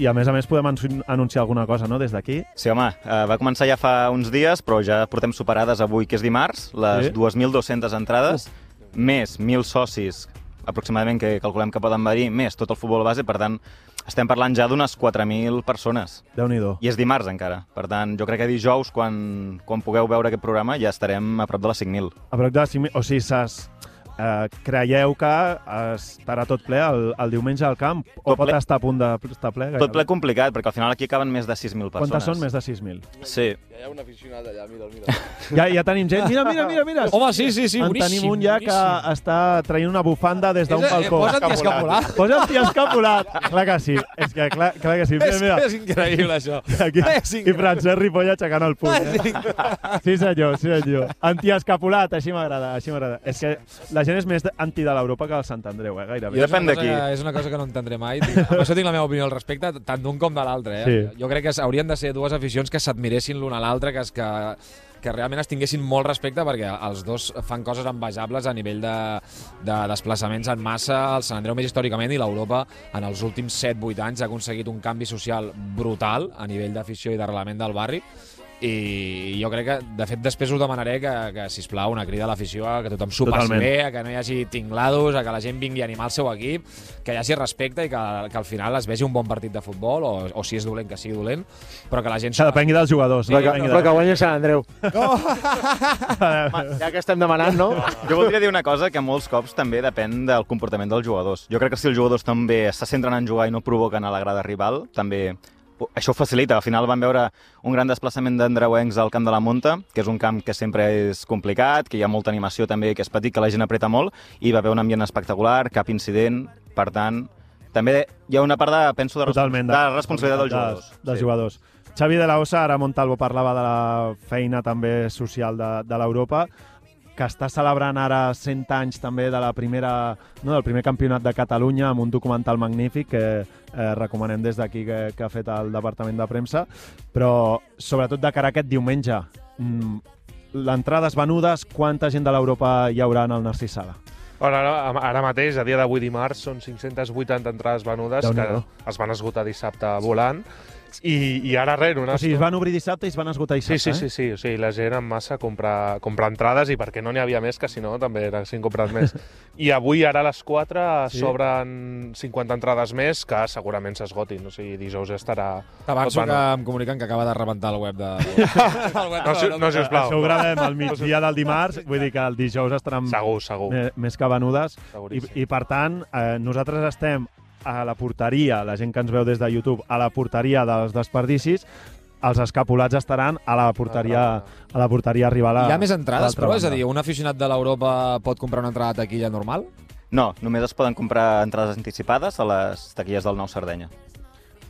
i a més a més podem anun- anunciar alguna cosa, no?, des d'aquí. Sí, home, eh, va començar ja fa uns dies, però ja portem superades avui, que és dimarts, les Sí. 2.200 entrades, més 1.000 socis aproximadament que calculem que poden venir, més tot el futbol base, per tant, estem parlant ja d'unes 4.000 persones. déu nhi I és dimarts encara. Per tant, jo crec que dijous, quan, quan pugueu veure aquest programa, ja estarem a prop de les 5.000. A prop de 5.000... O sigui, s'es, eh, creieu que estarà tot ple el, el diumenge al camp? O Tot pot ple. estar a punt d'estar ple? Tot ple complicat, perquè al final aquí acaben més de 6.000 persones. Quantes són? Més de 6.000. Sí. Ja hi ha un aficionat allà, mira'l, mira'l. Ja, ja tenim gent. Mira, mira, mira, mira. Home, sí, sí, sí, en boníssim, tenim un ja que boníssim. està traient una bufanda des d'un És- eh, balcó. posa't antiescapulat. Posa't escapulat. clar que sí. És que clar, clar que sí. Mira, És, mira. és increïble, això. Aquí, És I Francesc Ripoll aixecant el puny. Eh? Sí, senyor, sí, senyor. Antiescapulat, així m'agrada, així m'agrada. És que la gent és més de- anti de l'Europa que el Sant Andreu, eh, gairebé. Jo cosa que- És una cosa que no entendré mai. Amb això tinc la meva opinió al respecte, tant d'un com de l'altre. Eh? Sí. Jo crec que haurien de ser dues aficions que s'admiressin l'una a l'altra, que, es- que, que realment es tinguessin molt respecte perquè els dos fan coses envejables a nivell de, de desplaçaments en massa. El Sant Andreu més històricament i l'Europa en els últims 7-8 anys ha aconseguit un canvi social brutal a nivell d'afició i d'arrelament del barri i jo crec que, de fet, després us demanaré que, que sisplau, una crida a l'afició, que tothom s'ho passi bé, a que no hi hagi tinglados, a que la gent vingui a animar el seu equip, que hi hagi respecte i que, que al final es vegi un bon partit de futbol, o, o si és dolent, que sigui dolent, però que la gent... Que depengui dels jugadors. Sí, no? Però que, però que guanyi Sant Andreu. ja que estem demanant, no? Jo voldria dir una cosa que molts cops també depèn del comportament dels jugadors. Jo crec que si els jugadors també se centren en jugar i no provoquen a la grada rival, també això ho facilita. Al final van veure un gran desplaçament d'andreuencs al camp de la Monta, que és un camp que sempre és complicat, que hi ha molta animació també, que és petit, que la gent apreta molt, i va haver un ambient espectacular, cap incident, per tant, també hi ha una part de, penso, de, Totalment. de responsabilitat dels dels- jugadors. Dels jugadors. Xavi de la Osa, ara Montalvo parlava de la feina també social de, de l'Europa, que està celebrant ara 100 anys també de la primera, no, del primer campionat de Catalunya amb un documental magnífic que eh, recomanem des d'aquí que, que ha fet el Departament de Premsa, però sobretot de cara a aquest diumenge, mm, l'entrades venudes, quanta gent de l'Europa hi haurà en el Narcís Sala? Ara, ara- ara mateix, a dia d'avui dimarts, són 580 entrades venudes que es van esgotar dissabte volant. I, i ara res, una O sigui, es van obrir dissabte i es van esgotar Sí, dissabte, sí, sí, eh? sí, o sigui, la gent en massa compra, compra entrades i perquè no n'hi havia més, que si no també n'haguessin comprat més. I avui, ara a les 4, Sí. s'obren 50 entrades més que segurament s'esgotin. O sigui, dijous estarà... T'avanço tot que em comuniquen que acaba de rebentar el web de... el web No, si, no, sisplau. Això ho gravem al migdia del dimarts, vull dir que el dijous estaran Segur, segur. més, que venudes. I. I, per tant, eh, nosaltres estem a la porteria, la gent que ens veu des de YouTube, a la porteria dels desperdicis, els escapulats estaran a la porteria, a la porteria rival. a- Hi ha més entrades, a però? És a dir, un aficionat de l'Europa pot comprar una entrada de taquilla normal? No, només es poden comprar entrades anticipades a les taquilles del Nou Sardenya.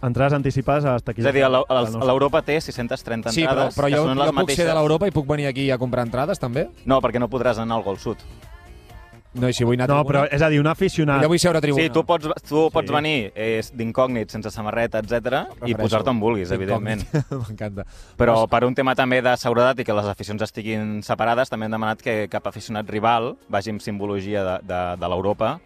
Entrades anticipades a les taquilles. És a dir, nou- l'Europa té 630 Sí, però, entrades, però jo, jo puc ser mateixes. de l'Europa i puc venir aquí a comprar entrades, també? No, perquè no podràs anar al Gol Sud. No, i si vull anar a No, tribuna? però és a dir, un aficionat... Jo vull seure a tribuna. Sí, tu pots, tu pots Sí. venir eh, d'incògnit, sense samarreta, etc i posar-te on vulguis, evidentment. M'encanta. Però per un tema també de seguretat i que les aficions estiguin separades, també hem demanat que cap aficionat rival vagi amb simbologia de, de, de l'Europa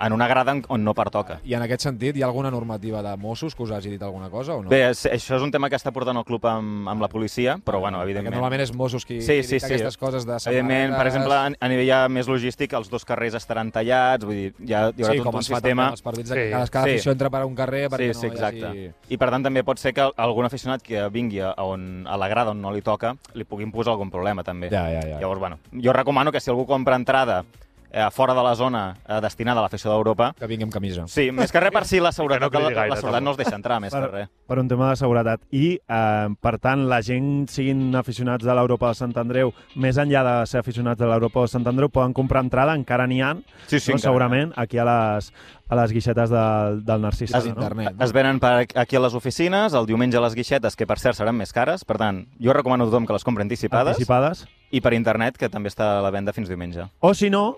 en una grada on no pertoca. I en aquest sentit, hi ha alguna normativa de Mossos que us hagi dit alguna cosa o no? Bé, és- això és un tema que està portant el club amb, amb la policia, però bueno, Perquè evidentment... normalment és Mossos qui, Sí, qui sí, sí. aquestes coses de Evidentment, per exemple, a, nivell ja més logístic, els dos carrers estaran tallats, vull dir, ha, hi haurà sí, tot com un es fa sistema... també als partits, de que cada, cada afició entra per un carrer perquè sí, sí, no exacte. hi hagi... I per tant també pot ser que algun aficionat que vingui a, on, a la grada on no li toca li puguin posar algun problema també. Ja, ja, ja. Llavors, bueno, jo recomano que si algú compra entrada eh, fora de la zona eh, destinada a l'afició d'Europa... Que vingui amb camisa. Sí, més que res per si la seguretat, Que no la, gaire, la seguretat no els deixa entrar, més per, que res. per un tema de seguretat. I, eh, per tant, la gent, siguin aficionats de l'Europa de Sant Andreu, més enllà de ser aficionats de l'Europa de Sant Andreu, poden comprar entrada, encara n'hi ha, Sí, sí, no? segurament, aquí a les, a les guixetes del, del Narcís Es, no? es venen per aquí a les oficines, el diumenge a les guixetes, que per cert seran més cares, per tant, jo recomano a tothom que les compri anticipades, Anticipades. i per internet, que també està a la venda fins diumenge. O, si no.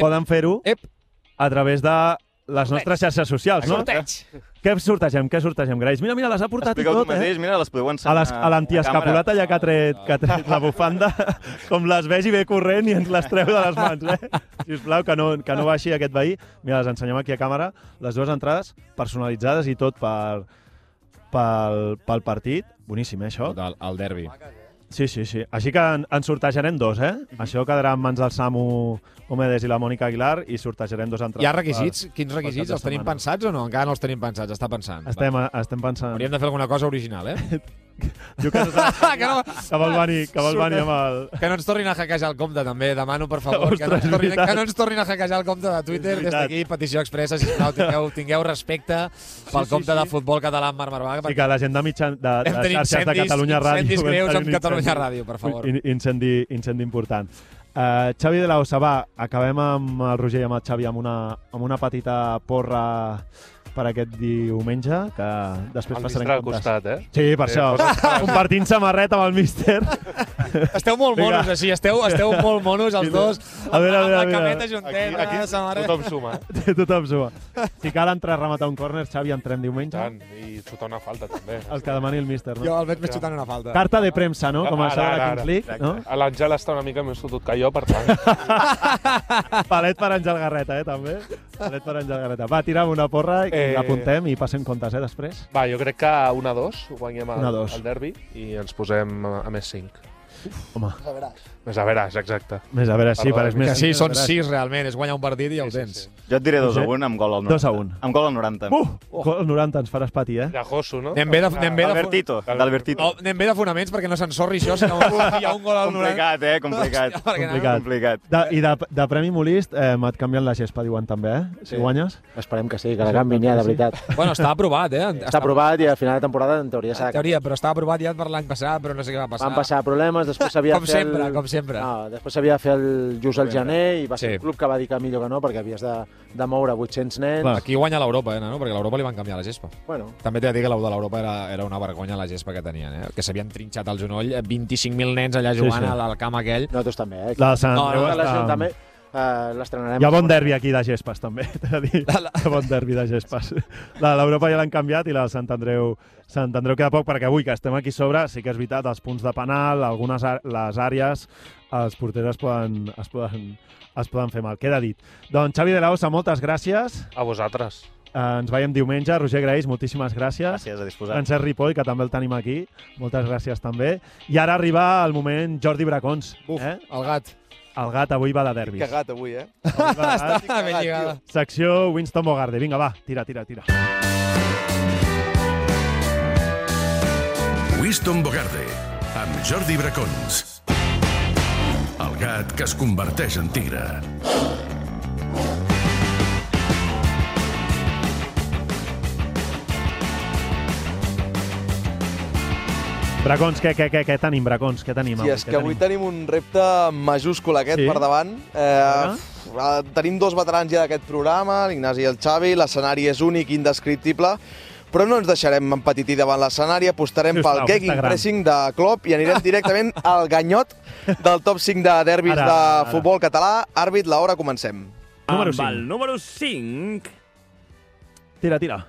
Poden fer-ho a través de les nostres xarxes socials, no? Què sortegem? Què sortegem, Grace? Mira, mira, les ha portat i Expliqueu tot, tu mateix, eh? mira, les podeu A ensenyar les- a l'antiescapulat allà que ha, tret, que ha tret la bufanda, com les vegi ve corrent i ens les treu de les mans, eh? Sisplau, que no, que no baixi aquest veí. Mira, les ensenyem aquí a càmera, les dues entrades personalitzades i tot per, pel, pel partit. Boníssim, eh, això? Total, el derbi. Sí, sí, sí. Així que en, en sortejarem dos, eh? Això quedarà en mans del Samu Homedes i la Mònica Aguilar i sortejarem dos entrades. Hi ha requisits? per- Quins requisits? Els tenim setmana. pensats o no? Encara no els tenim pensats, està pensant. Estem, estem pensant... Hauríem de fer alguna cosa original, eh? Diu que, que, no, que vol venir, que vol venir amb el... que no ens tornin a hackejar el compte, també. Demano, per favor, que, no Ostres, ens tornin, que no ens tornin a hackejar el compte de Twitter. Des d'aquí, petició expressa, sisplau, tingueu, tingueu respecte pel sí, compte sí. de futbol català amb Marc Marvà. Sí, que la gent de, mitjan, de, de xarxes de incendis- Catalunya Ràdio... incendis greus amb un Catalunya Ràdio, per favor. in- Incendi, incendi important. Uh, Xavi de la Osa, va, acabem amb el Roger i amb el Xavi amb una, amb una petita porra per aquest diumenge, que després El passarem al comptes. costat, eh? Sí, per Sí, això. Compartint samarreta amb el míster. Esteu molt Vinga. monos, així. Esteu, esteu molt monos, els dos. A veure, a amb veure, la a veure. cameta junteta, Aquí, aquí samarreta. tothom suma. eh? Tothom suma. Si cal entrar a rematar un córner, Xavi, entrem diumenge. Tant, I xutar una falta, també. El que demani el míster, no? Jo el veig més xutant una falta. Carta de premsa, no? Com a això de la Kings League, no? L'Àngel està una mica més fotut que jo, per tant. Palet per Àngel Garreta, eh, també. Palet per Àngel Garreta. Va, tira'm una porra i Eh. L'apuntem i passem comptes, eh, després. Va, jo crec que 1-2 guanyem el, 1-2. el derbi i ens posem a a més 5. Home, Més a veràs, exacte. més a veure, sí, Perdó, per és més... Que sí, són sis realment. És guanyar un partit i ja ho tens. Jo et diré 2 a Sí. 1 amb gol al 90. 2 a 1. Amb gol al 90. Uh! Gol 90, ens faràs patir, eh? Llajoso, no? Anem bé de, anem bé de, D'Albertito, d'Albertito. Oh, anem bé de fonaments perquè no s'ensorri això, si no hi ha un gol al 90. Complicat, eh? Complicat. Hòstia, Complicat. Complicat. De, I de, de Premi Molist, eh, et canvien la gespa, diuen també, eh? Si Sí. guanyes. Esperem que sí, que la canviïn ja, de veritat. Bueno, està aprovat, eh? Està aprovat i al final de temporada en teoria s'ha En de teoria, però estava aprovat ja per l'any passat, però no sé què va passar. Van passar problemes, després s'havia Com de fer sempre, el... com sempre. No, després s'havia de fer el just al gener i va ser Sí. el club que va dir que millor que no perquè havies de, de moure 800 nens. Clar. Aquí guanya l'Europa, eh, no? Perquè a l'Europa li van canviar la gespa. Bueno, També t'he de dir que la de l'Europa era, era una vergonya la gespa que tenien, eh? Que s'havien trinxat el genoll, eh, 25.000 nens allà Sí, jugant sí. al, al camp aquell. nosaltres també, eh? La de Sant No, Andreu no, la està... eh, l'estrenarem. Hi ha bon derbi aquí de gespes, també, t'he de dir. Hi ha bon derbi de gespes. La de l'Europa ja l'han canviat i la de Sant Andreu, Sant Andreu queda poc, perquè avui que estem aquí sobre, sí que és veritat, els punts de penal, algunes les àrees, els porters es poden, es poden, es poden fer mal. Queda dit. Doncs Xavi de la Osa, moltes gràcies. A vosaltres. Eh, ens veiem diumenge. Roger Graís, moltíssimes gràcies. Gràcies, a disposar. Francesc Ripoll, que també el tenim aquí. Moltes gràcies també. I ara arriba el moment Jordi Bracons. Uf, eh? el gat. El gat avui va de derbis. Cagat avui, eh? Avui va de gat. Està ben lligada. Secció Winston Bogarde. Vinga, va, tira, tira, tira. Winston Bogarde, amb Jordi Bracons. El gat que es converteix en tigre. Bracons, què, què, què, què tenim, Bracons? Què tenim? I és Què que avui tenim un repte majúscul aquest Sí? per davant. Eh, eh, tenim dos veterans ja d'aquest programa, l'Ignasi i el Xavi, l'escenari és únic i indescriptible, però no ens deixarem empetitir davant l'escenari, apostarem Sisplau, pel gagging Instagram. pressing de Klopp i anirem directament al ganyot del top 5 de derbis Ara, de ara. futbol català. Àrbit, l'hora, comencem. Número amb 5. el número 5. Tira, tira.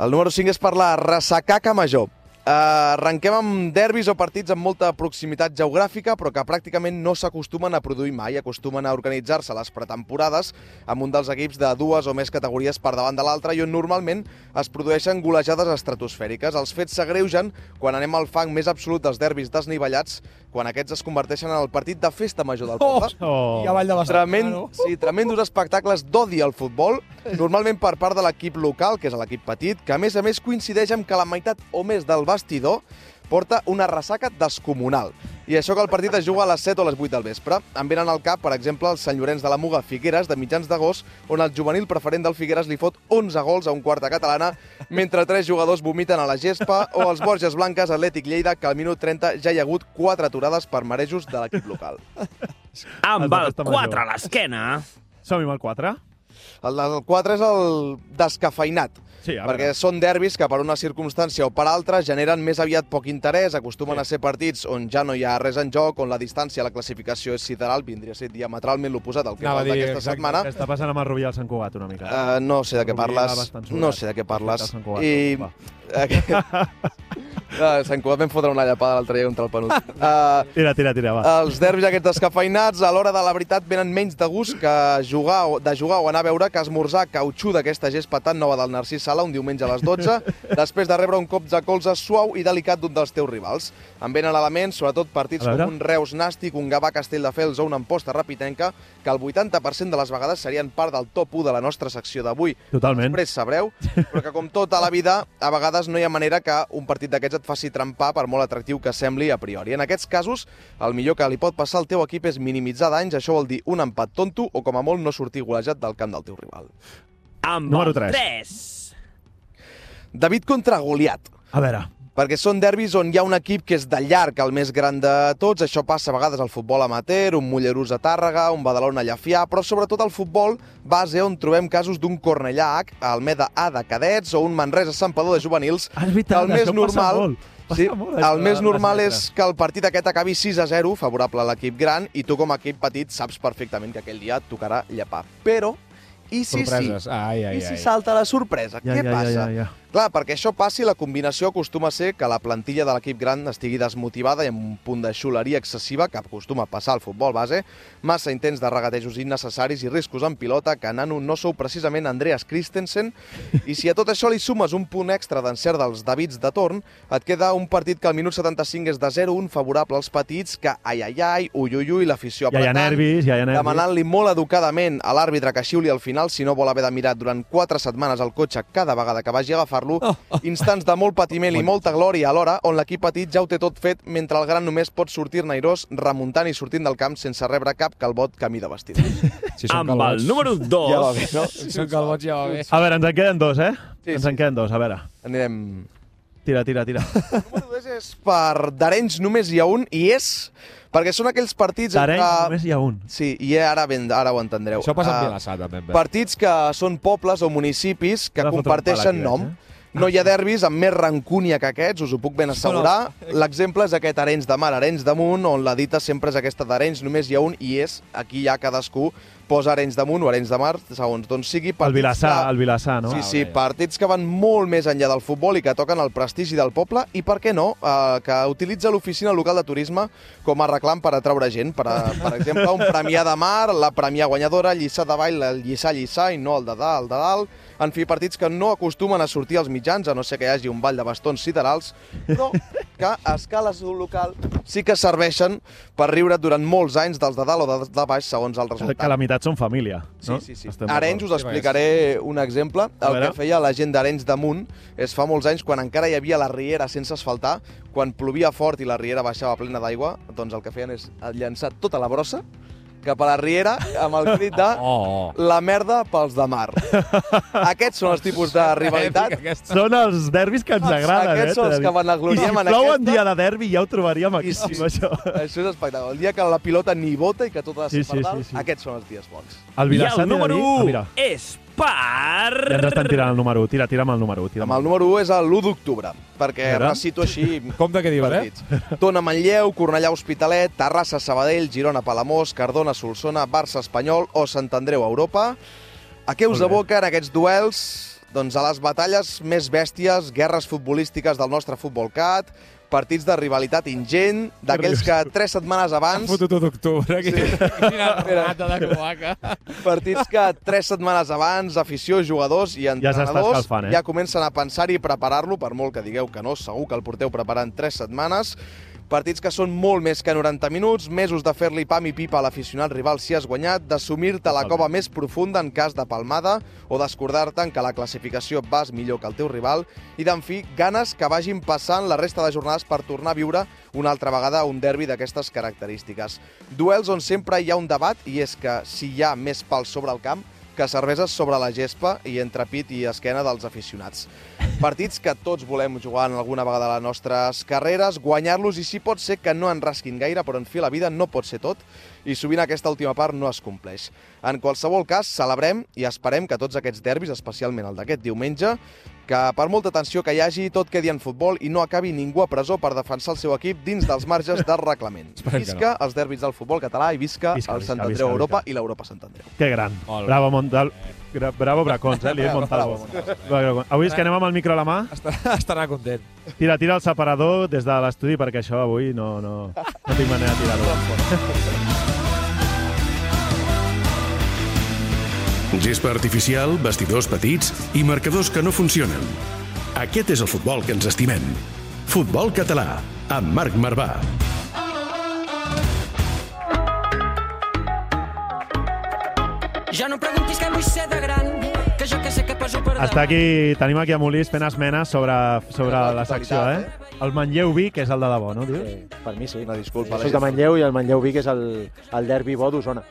El número 5 és per la ressacaca major. Uh, arrenquem amb derbis o partits amb molta proximitat geogràfica, però que pràcticament no s'acostumen a produir mai. Acostumen a organitzar-se a les pretemporades amb un dels equips de dues o més categories per davant de l'altre i on normalment es produeixen golejades estratosfèriques. Els fets s'agreugen quan anem al fang més absolut dels derbis desnivellats, quan aquests es converteixen en el partit de festa major del poble. Oh. I a Vall de. Tremend, sí, tremendos espectacles d'odi al futbol, normalment per part de l'equip local, que és l'equip petit, que a més a més coincideix amb que la meitat o més del vestidor porta una ressaca descomunal. I això que el partit es juga a les 7 o a les 8 del vespre. Em venen al cap, per exemple, el Sant Llorenç de la Muga Figueres, de mitjans d'agost, on el juvenil preferent del Figueres li fot 11 gols a un quart de catalana, mentre tres jugadors vomiten a la gespa, o els Borges Blanques Atlètic Lleida, que al minut 30 ja hi ha hagut 4 aturades per marejos de l'equip local. Amb El de el festa major. 4 a l'esquena. Som-hi amb el 4? El del 4 és el descafeinat, Sí, perquè són derbis que per una circumstància o per altra generen més aviat poc interès, acostumen Sí. a ser partits on ja no hi ha res en joc, on la distància a la classificació és sideral, vindria a ser diametralment l'oposat al que Anava a val dir, d'aquesta setmana. Què està passant amb el Rubí al Sant Cugat una mica? Uh, no sé de què parles, no sé de què parles. I... Uh, Sant Cugat vam fotre una llapada l'altre dia contra el penúltim. Uh, Tira, tira, tira, va. els derbis aquests descafeinats, a l'hora de la veritat, venen menys de gust que jugar o, de jugar o anar a veure que esmorzar cautxú d'aquesta gespa tan nova del Narcís Sala un diumenge a les 12, després de rebre un cop de colze suau i delicat d'un dels teus rivals. Em venen elements, sobretot partits com un Reus Nàstic, un Gavà Castelldefels o una Amposta Rapitenca, que el 80% de les vegades serien part del top 1 de la nostra secció d'avui. Totalment. Després sabreu, però que com tota la vida, a vegades no hi ha manera que un partit d'aquests et faci trempar per molt atractiu que sembli a priori. En aquests casos, el millor que li pot passar al teu equip és minimitzar danys, això vol dir un empat tonto o com a molt no sortir golejat del camp del teu rival. Amb Número el tres. 3. David contra Goliat. A veure, perquè són derbis on hi ha un equip que és de llarg el més gran de tots, això passa a vegades al futbol amateur, un Mollerús a Tàrrega, un Badalona a Llafià, però sobretot al futbol base on trobem casos d'un Cornellà H, Almeda A de cadets o un Manresa Santpedor de juvenils, Ah, és veritat, que el més això passa normal... Sí, molt, el més normal és que el partit aquest acabi 6 a 0, favorable a l'equip gran, i tu com a equip petit saps perfectament que aquell dia et tocarà llepar. Però, i si Sorpreses. sí? Ai, ai, I si ai. salta la sorpresa? Ja, Què ja, passa? Ja, ja, ja. Clar, perquè això passi, la combinació acostuma a ser que la plantilla de l'equip gran estigui desmotivada i amb un punt de xuleria excessiva que acostuma a passar al futbol base, massa intents de regatejos innecessaris i riscos en pilota, que nano no sou precisament Andreas Christensen, i si a tot això li sumes un punt extra d'encert dels Davids de torn, et queda un partit que al minut 75 és de 0-1 favorable als petits, que ai, ai, ai, ui, ui, ui, l'afició Ja hi ha apretant, nervis, ja hi ha nervis. demanant-li molt educadament a l'àrbitre que xiuli al final si no vol haver de mirar durant 4 setmanes el cotxe cada vegada que vagi a agafar-lo, instants de molt patiment i molta glòria alhora, on l'equip petit ja ho té tot fet, mentre el gran només pot sortir-ne airós, remuntant i sortint del camp sense rebre cap calbot camí de vestidors. Si són Amb el calbots. número 2... Ja va bé, no? Si són calbots ja va bé. A veure, ens en queden dos, eh? Sí, ens sí. en queden dos, a veure. Anirem... Tira, tira, tira. Número 2 és per d'Arenys només hi ha un, i és perquè són aquells partits... D'Arenys entre- només hi ha un. Sí, i ara, ben, ara ho entendreu. Això passa Ah, amb Vilassar, també. Partits que són pobles o municipis que Ara comparteixen nom. veig, No hi ha derbis amb més rancúnia que aquests, us ho puc ben assegurar. L'exemple és aquest Arenys de Mar, Arenys damunt, on la dita sempre és aquesta d'Arenys, només hi ha un, i és, aquí ja cadascú posa Arenys damunt o Arenys de Mar, segons d'on sigui. El Vilassar, que- el Vilassar, no? Sí, sí, partits que van molt més enllà del futbol i que toquen el prestigi del poble i, per què no, eh, que utilitza l'oficina local de turisme com a reclam per atraure gent. Per, a, per exemple, un Premià de Mar, la Premià guanyadora, Lliçà de Vall, el Lliçà Lliçà i no el de dalt, el de dalt. En fi, partits que no acostumen a sortir als mitjans, a no ser que hi hagi un ball de bastons siderals, però que a escala local sí que serveixen per riure durant molts anys dels de dalt o de, de baix, segons el resultat. La meitat són família, Sí, no? sí, sí. Estem Arenys, us explicaré un exemple. El que feia la gent d'Arenys damunt és fa molts anys, quan encara hi havia la riera sense asfaltar, quan plovia fort i la riera baixava plena d'aigua, doncs el que feien és llançar tota la brossa cap a la riera amb el crit de Oh, oh. la merda pels de mar. Aquests són els tipus de rivalitat. Són els derbis que ens agraden, eh? Aquests són els que dir. vanagloriem I si en plou aquesta- un dia de derbi ja ho trobaríem aquí, I sí, això. Això és espectacle. El dia que la pilota ni bota i que tot ha de ser Sí, sí, sí, sí. aquests són els dies bons. El I el número dir- 1 Ah, mira, és per... ja ens estan tirant el número 1. Tira, tira'm el número 1. Tira'm Amb el número 1 és l'1 d'octubre, perquè A veure. recito així Compte què dius, eh? partits. Tona Manlleu, Cornellà Hospitalet, Terrassa Sabadell, Girona Palamós, Cardona Solsona, Barça Espanyol o Sant Andreu Europa. A què us bé. aboquen aquests duels? Doncs a les batalles més bèsties, guerres futbolístiques del nostre futbol cat, partits de rivalitat ingent, d'aquells que tres setmanes abans... Fotut u d'octubre. Sí. Quina rata de cloaca. Partits que tres setmanes abans, afició, jugadors i entrenadors escalfant, eh? ja comencen a pensar-hi i preparar-lo, per molt que digueu que no, segur que el porteu preparant tres setmanes. Partits que són molt més que 90 minuts, mesos de fer-li pam i pipa a l'aficionat rival si has guanyat, d'assumir-te la cova més profunda en cas de palmada o d'escordar-te en que la classificació vas millor que el teu rival i, d'en fi, ganes que vagin passant la resta de jornades per tornar a viure una altra vegada un derbi d'aquestes característiques. Duels on sempre hi ha un debat i és que si hi ha més pals sobre el camp, que cerveses sobre la gespa i entre pit i esquena dels aficionats. Partits que tots volem jugar en alguna vegada de les nostres carreres, guanyar-los i si pot ser que no en rasquin gaire, però en fi, la vida no pot ser tot i sovint aquesta última part no es compleix. En qualsevol cas, celebrem i esperem que tots aquests derbis, especialment el d'aquest diumenge, que per molta tensió que hi hagi, tot quedi en futbol i no acabi ningú a presó per defensar el seu equip dins dels marges del reglament. Visca els derbis del futbol català i visca, Visca, el visca, Sant visca, Andreu visca. Europa i l'Europa Sant Andreu. Que gran. Bravo, Montal. Gra bravo, Bracons, eh? Li he dit Montalvo. Bravo. Avui és que anem amb el micro a la mà. Estarà, estarà content. Tira, tira el separador des de l'estudi perquè això avui no, no, no tinc manera de tirar-ho. Gespa artificial, vestidors petits i marcadors que no funcionen. Aquest és el futbol que ens estimem. Futbol català, amb Marc Marvà. Ja no preguntis què vull ser de gran, que jo que sé que poso per Està aquí, tenim aquí a Molís fent esmenes sobre, sobre La la secció, totalitat, eh? El Manlleu Vi, que és el de debò, no, dius? Sí, per mi sí. Una disculpa. Soc de Manlleu i el Manlleu Vic és el, el derbi bo d'Osona.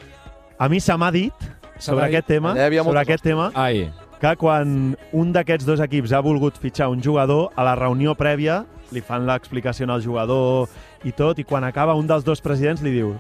A mi se m'ha dit, sobre aquest tema, sobre aquest tema, Ai. que quan un d'aquests dos equips ha volgut fitxar un jugador, a la reunió prèvia li fan l'explicació al jugador i tot, i quan acaba un dels dos presidents li diu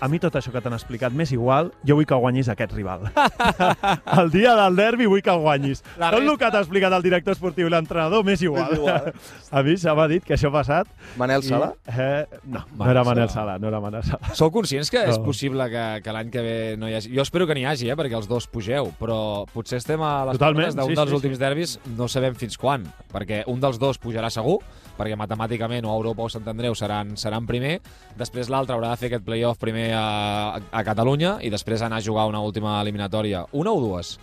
a mi tot això que t'han explicat m'és igual, jo vull que guanyis aquest rival. el dia del derbi vull que el guanyis. La tot el resta- que t'ha explicat el director esportiu i l'entrenador m'és igual. Igual. a mi se m'ha dit que això ha passat. Manel Sala? I, eh, no, no Manel era Manel Sala. Sala, no era Manel Sala. Sou conscients que és No. possible que, que l'any que ve no hi hagi... Jo espero que n'hi hagi, eh, perquè els dos pugeu, però potser estem a les Totalment, portes d'un sí, dels sí, últims derbis, no sabem fins quan, perquè un dels dos pujarà segur, perquè matemàticament o Europa o Sant Andreu seran, seran primer, després l'altre haurà de fer aquest playoff primer a, a Catalunya i després anar a jugar una última eliminatòria. Una o dues?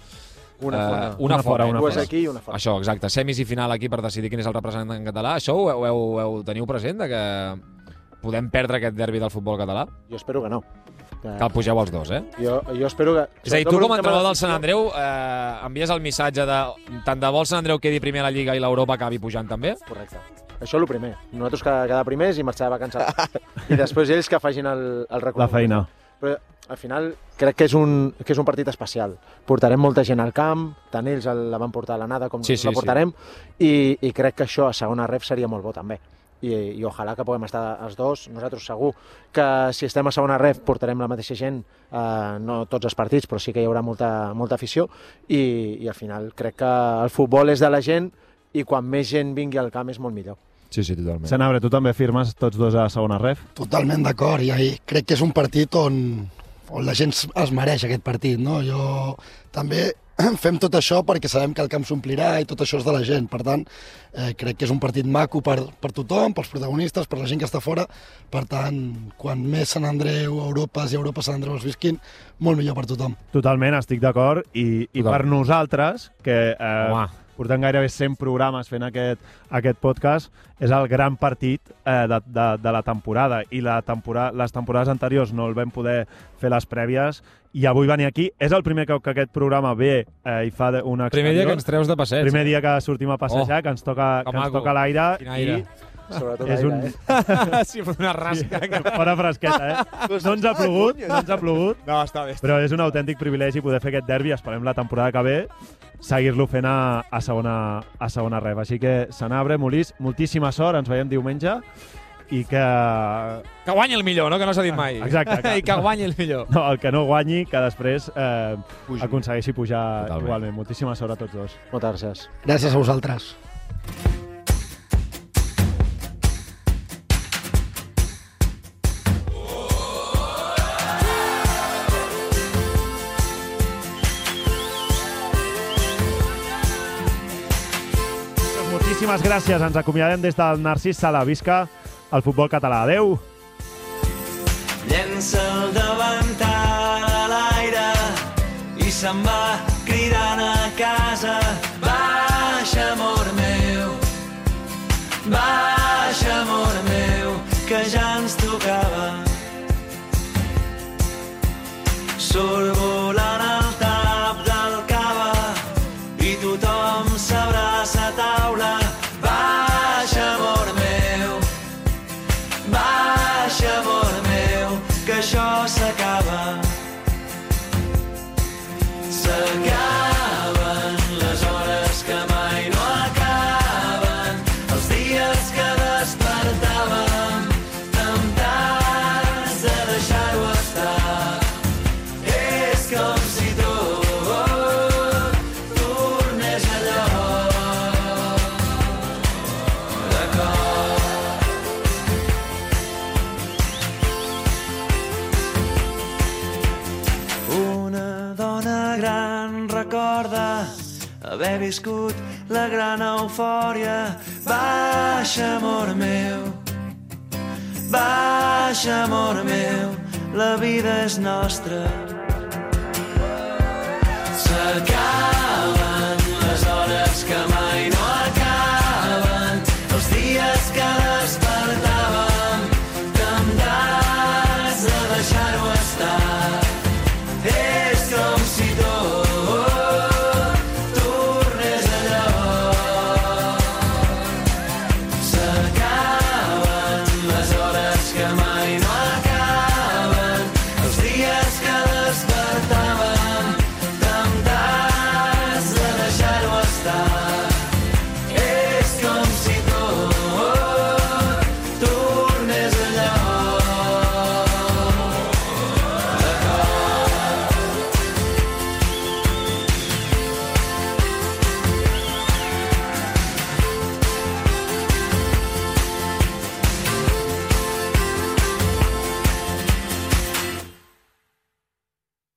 Una Eh, fora. una, Una fora, eh? una Dues fora. aquí i una fora. Això, exacte. Semis i final aquí per decidir quin és el representant en català. Això ho, ho, heu, ho heu, teniu present, de que podem perdre aquest derbi del futbol català? Jo espero que no. Que, Que el pugeu els dos, eh? jo, jo espero que... És a dir, tu com a entrenador del Sant Andreu eh, envies el missatge de tant de bo el Sant Andreu quedi primer a la Lliga i l'Europa acabi pujant també? Correcte. Això és el primer. Nosaltres que quedar primers i marxar de vacances. I després ells que facin el, el recorregut. La feina. Però al final crec que és un, que és un partit especial. Portarem molta gent al camp, tant ells el- la van portar a l'anada com Sí, sí, sí, la portarem, i, i crec que això a segona ref seria molt bo també. I, i ojalà que puguem estar els dos. Nosaltres segur que si estem a segona ref portarem la mateixa gent, eh, no tots els partits, però sí que hi haurà molta, molta afició i, i al final crec que el futbol és de la gent i quan més gent vingui al camp és molt millor. Sí, sí, totalment. Senabre, tu també firmes tots dos a segona ref? Totalment d'acord, i ahí crec que és un partit on, on la gent es mereix aquest partit, no? Jo també fem tot això perquè sabem que el camp s'omplirà i tot això és de la gent. Per tant, eh, crec que és un partit maco per, per tothom, pels protagonistes, per la gent que està fora. Per tant, quan més Sant Andreu, Europes i Europa Sant Andreu es visquin, molt millor per tothom. Totalment, estic d'acord. I, i per nosaltres, que eh. Portem gairebé 100 programes fent aquest, aquest podcast, és el gran partit eh, de, de, de la temporada. I la tempora les temporades anteriors no el vam poder fer les prèvies i avui venir aquí. És el primer cop que aquest programa ve eh, i fa una Primer dia exterior. que ens treus de passeig. Primer dia que sortim a passejar, Oh, que ens toca, que que ens toca l'aire Quin aire. i Sobretot és aire, un... eh? sí, una rasca. Sí, fora fresqueta, eh? No ens ha plogut, no ens ha plogut, No, està bé. però és un autèntic privilegi poder fer aquest derbi. Esperem la temporada que ve seguir-lo fent a, a, segona, a segona ref. Així que, Senabre, Molís, moltíssima sort, ens veiem diumenge i que... Que guanyi el millor, no? Que no s'ha dit mai. Exacte, que- I que guanyi el millor. No, el que no guanyi, que després eh, Pugi. aconsegueixi pujar Totalment. igualment. Moltíssima sort a tots dos. Moltes gràcies. Gràcies a vosaltres. Moltíssimes gràcies. Ens acomiadem des del Narcís Sala. Visca el futbol català. Adeu! Llença el davantal a l'aire i se'n va cridant a casa. Baixa, amor meu, baixa, amor meu, que ja ens tocava. Surt haver viscut la gran eufòria. Baixa, amor meu, baixa, amor meu, la vida és nostra.